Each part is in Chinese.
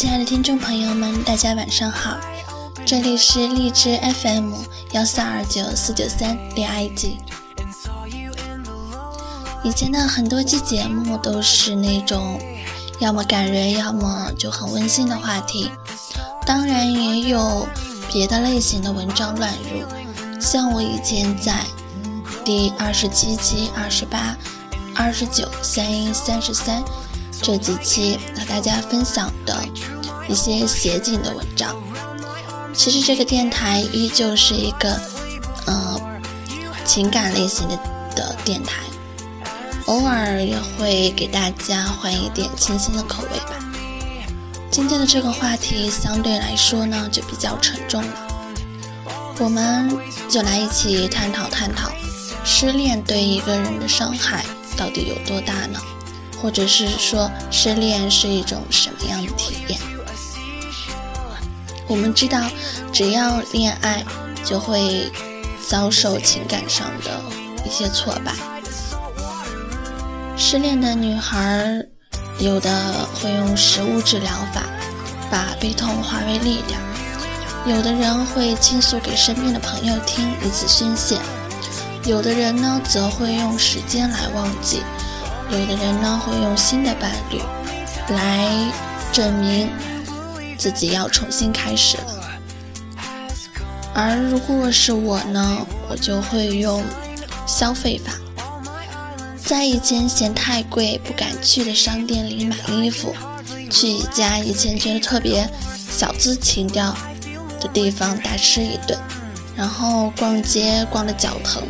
亲爱的听众朋友们，大家晚上好，这里是荔枝 FM 幺四二九四九三恋爱季。以前的很多期节目都是那种要么感人，要么就很温馨的话题，当然也有别的类型的文章乱入。像我以前在第二十七期、二十八、二十九、三一、三十三这几期和大家分享的一些写景的文章，其实这个电台依旧是一个呃情感类型的的电台。偶尔也会给大家换一点清新的口味吧。今天的这个话题相对来说呢，就比较沉重了。我们就来一起探讨探讨，失恋对一个人的伤害到底有多大呢？或者是说，失恋是一种什么样的体验？我们知道，只要恋爱，就会遭受情感上的一些挫败。失恋的女孩，有的会用食物治疗法，把悲痛化为力量；有的人会倾诉给身边的朋友听，以此宣泄；有的人呢，则会用时间来忘记；有的人呢，会用新的伴侣来证明自己要重新开始了。而如果是我呢，我就会用消费法。在以前嫌太贵不敢去的商店里买衣服，去一家以前觉得特别小资情调的地方大吃一顿，然后逛街逛得脚疼，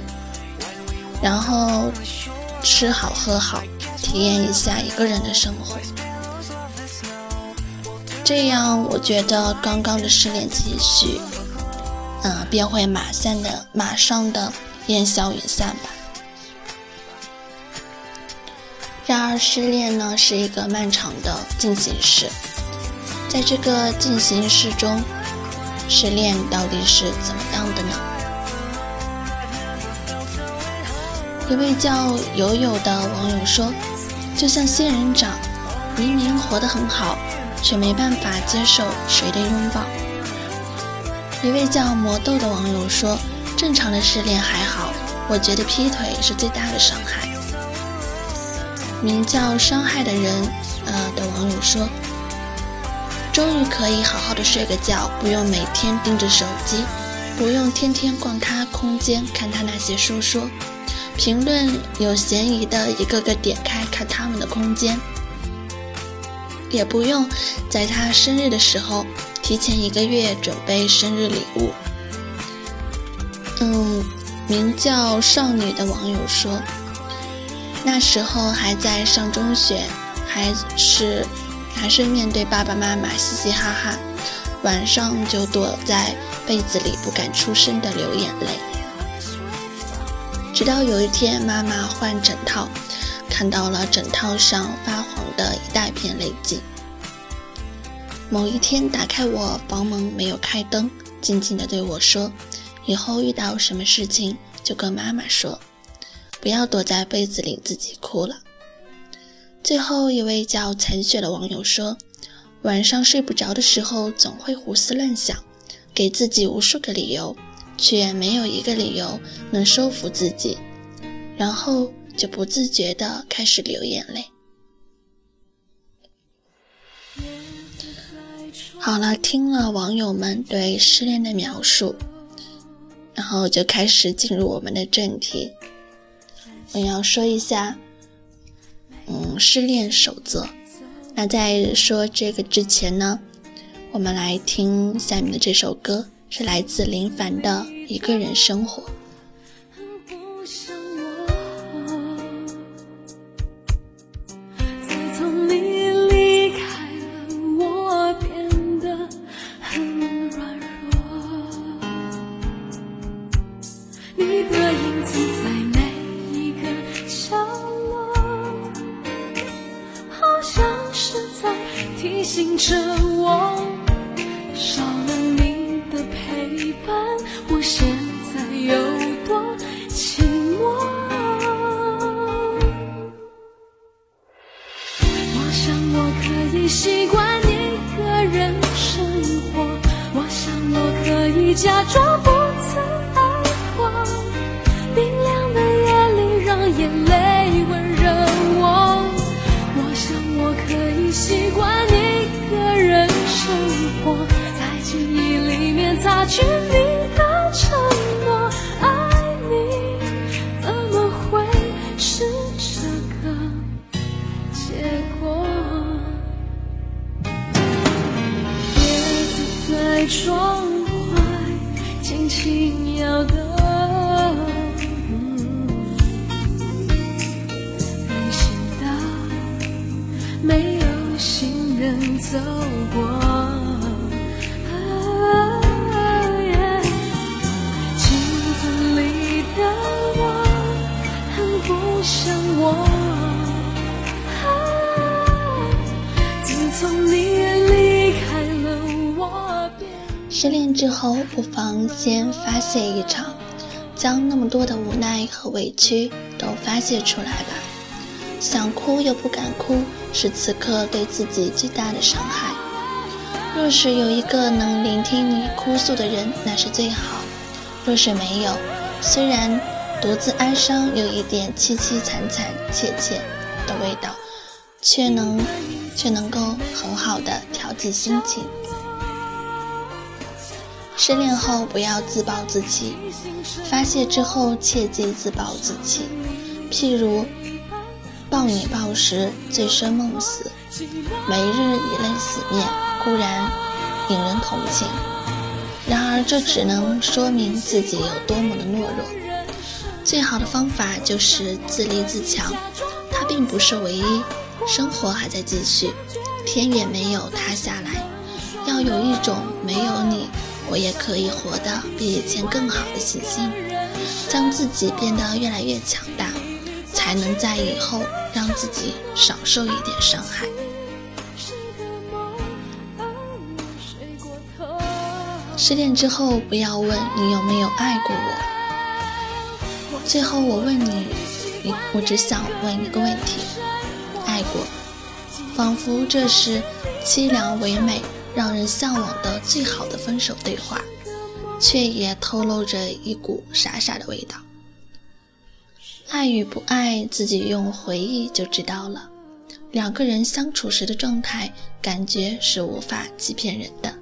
然后吃好喝好，体验一下一个人的生活。这样，我觉得刚刚的失恋期绪，嗯，便会马上的马上的烟消云散吧。然而，失恋呢是一个漫长的进行式，在这个进行式中，失恋到底是怎么样的呢？一位叫友友的网友说：“就像仙人掌，明明活得很好，却没办法接受谁的拥抱。”一位叫魔豆的网友说：“正常的失恋还好，我觉得劈腿是最大的伤害。”名叫伤害的人，呃的网友说：“终于可以好好的睡个觉，不用每天盯着手机，不用天天逛他空间看他那些说说，评论有嫌疑的一个个点开看他们的空间，也不用在他生日的时候提前一个月准备生日礼物。”嗯，名叫少女的网友说。那时候还在上中学，还是还是面对爸爸妈妈嘻嘻哈哈，晚上就躲在被子里不敢出声的流眼泪。直到有一天妈妈换枕套，看到了枕套上发黄的一大片泪迹。某一天打开我房门没有开灯，静静的对我说：“以后遇到什么事情就跟妈妈说。”不要躲在被子里自己哭了。最后一位叫残雪的网友说：“晚上睡不着的时候，总会胡思乱想，给自己无数个理由，却没有一个理由能说服自己，然后就不自觉的开始流眼泪。”好了，听了网友们对失恋的描述，然后就开始进入我们的正题。我要说一下，嗯，失恋守则。那在说这个之前呢，我们来听下面的这首歌，是来自林凡的《一个人生活》。听着，我少了你的陪伴，我现在有多寂寞。我想我可以习惯一个人生活，我想我可以假装不。距离失恋之后，不妨先发泄一场，将那么多的无奈和委屈都发泄出来吧。想哭又不敢哭，是此刻对自己最大的伤害。若是有一个能聆听你哭诉的人，那是最好；若是没有，虽然独自哀伤有一点凄凄惨惨切切的味道，却能却能够很好的调剂心情。失恋后不要自暴自弃，发泄之后切忌自暴自弃。譬如暴饮暴食醉生梦死，每日以泪洗面，固然引人同情，然而这只能说明自己有多么的懦弱。最好的方法就是自立自强，它并不是唯一，生活还在继续，天也没有塌下来。要有一种没有你。我也可以活得比以前更好的信心，将自己变得越来越强大，才能在以后让自己少受一点伤害。失恋之后，不要问你有没有爱过我。最后我问你，你我只想问一个问题：爱过？仿佛这是凄凉唯美。让人向往的最好的分手对话，却也透露着一股傻傻的味道。爱与不爱，自己用回忆就知道了。两个人相处时的状态，感觉是无法欺骗人的。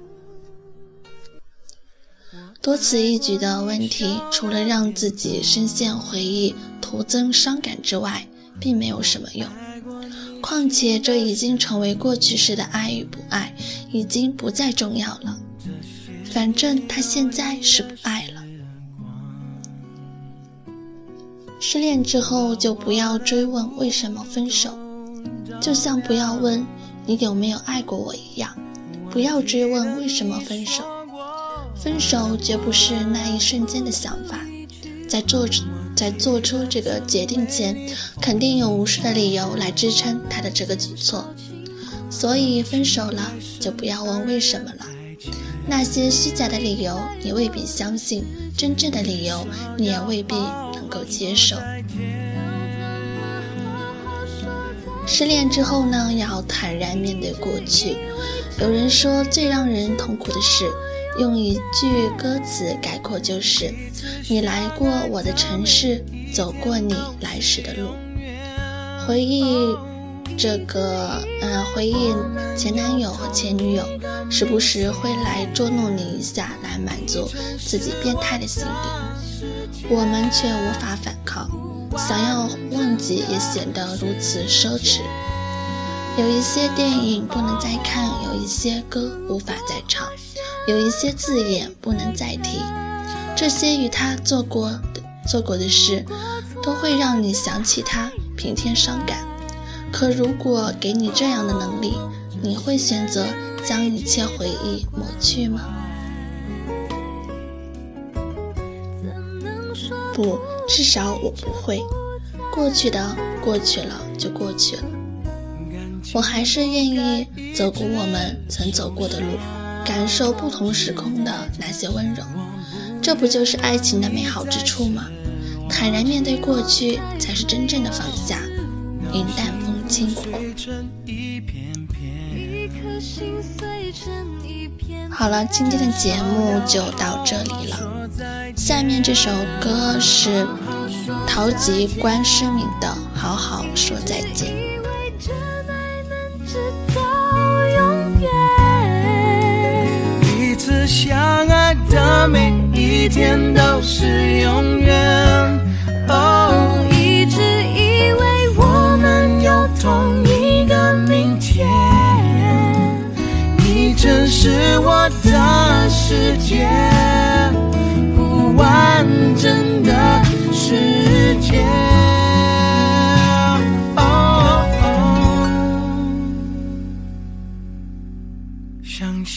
多此一举的问题，除了让自己深陷回忆、徒增伤感之外，并没有什么用。况且，这已经成为过去式的爱与不爱，已经不再重要了。反正他现在是不爱了。失恋之后，就不要追问为什么分手，就像不要问你有没有爱过我一样，不要追问为什么分手。分手绝不是那一瞬间的想法，在做。在做出这个决定前，肯定有无数的理由来支撑他的这个举措。所以分手了，就不要问为什么了。那些虚假的理由，你未必相信；真正的理由，你也未必能够接受。失恋之后呢，要坦然面对过去。有人说，最让人痛苦的事。用一句歌词概括就是：你来过我的城市，走过你来时的路。回忆这个，嗯，回忆前男友和前女友，时不时会来捉弄你一下，来满足自己变态的心理。我们却无法反抗，想要忘记也显得如此奢侈。有一些电影不能再看，有一些歌无法再唱。有一些字眼不能再提，这些与他做过的做过的事，都会让你想起他，平添伤感。可如果给你这样的能力，你会选择将一切回忆抹去吗？不，至少我不会。过去的过去了就过去了，我还是愿意走过我们曾走过的路。感受不同时空的那些温柔，这不就是爱情的美好之处吗？坦然面对过去，才是真正的放下，云淡风轻。好了，今天的节目就到这里了。下面这首歌是陶吉关诗敏的《好好说再见》。相爱的每一天都是永远。哦，一直以为我们有同一个明天。你真是我的世界，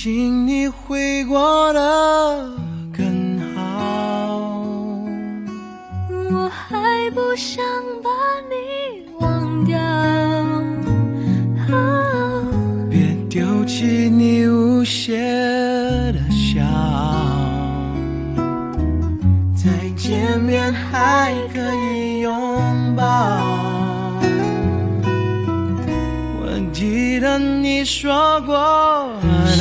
请你会过得更好，我还不想把你忘掉。别丢弃你。无邪的笑，再见面还可以拥抱。我记得你说过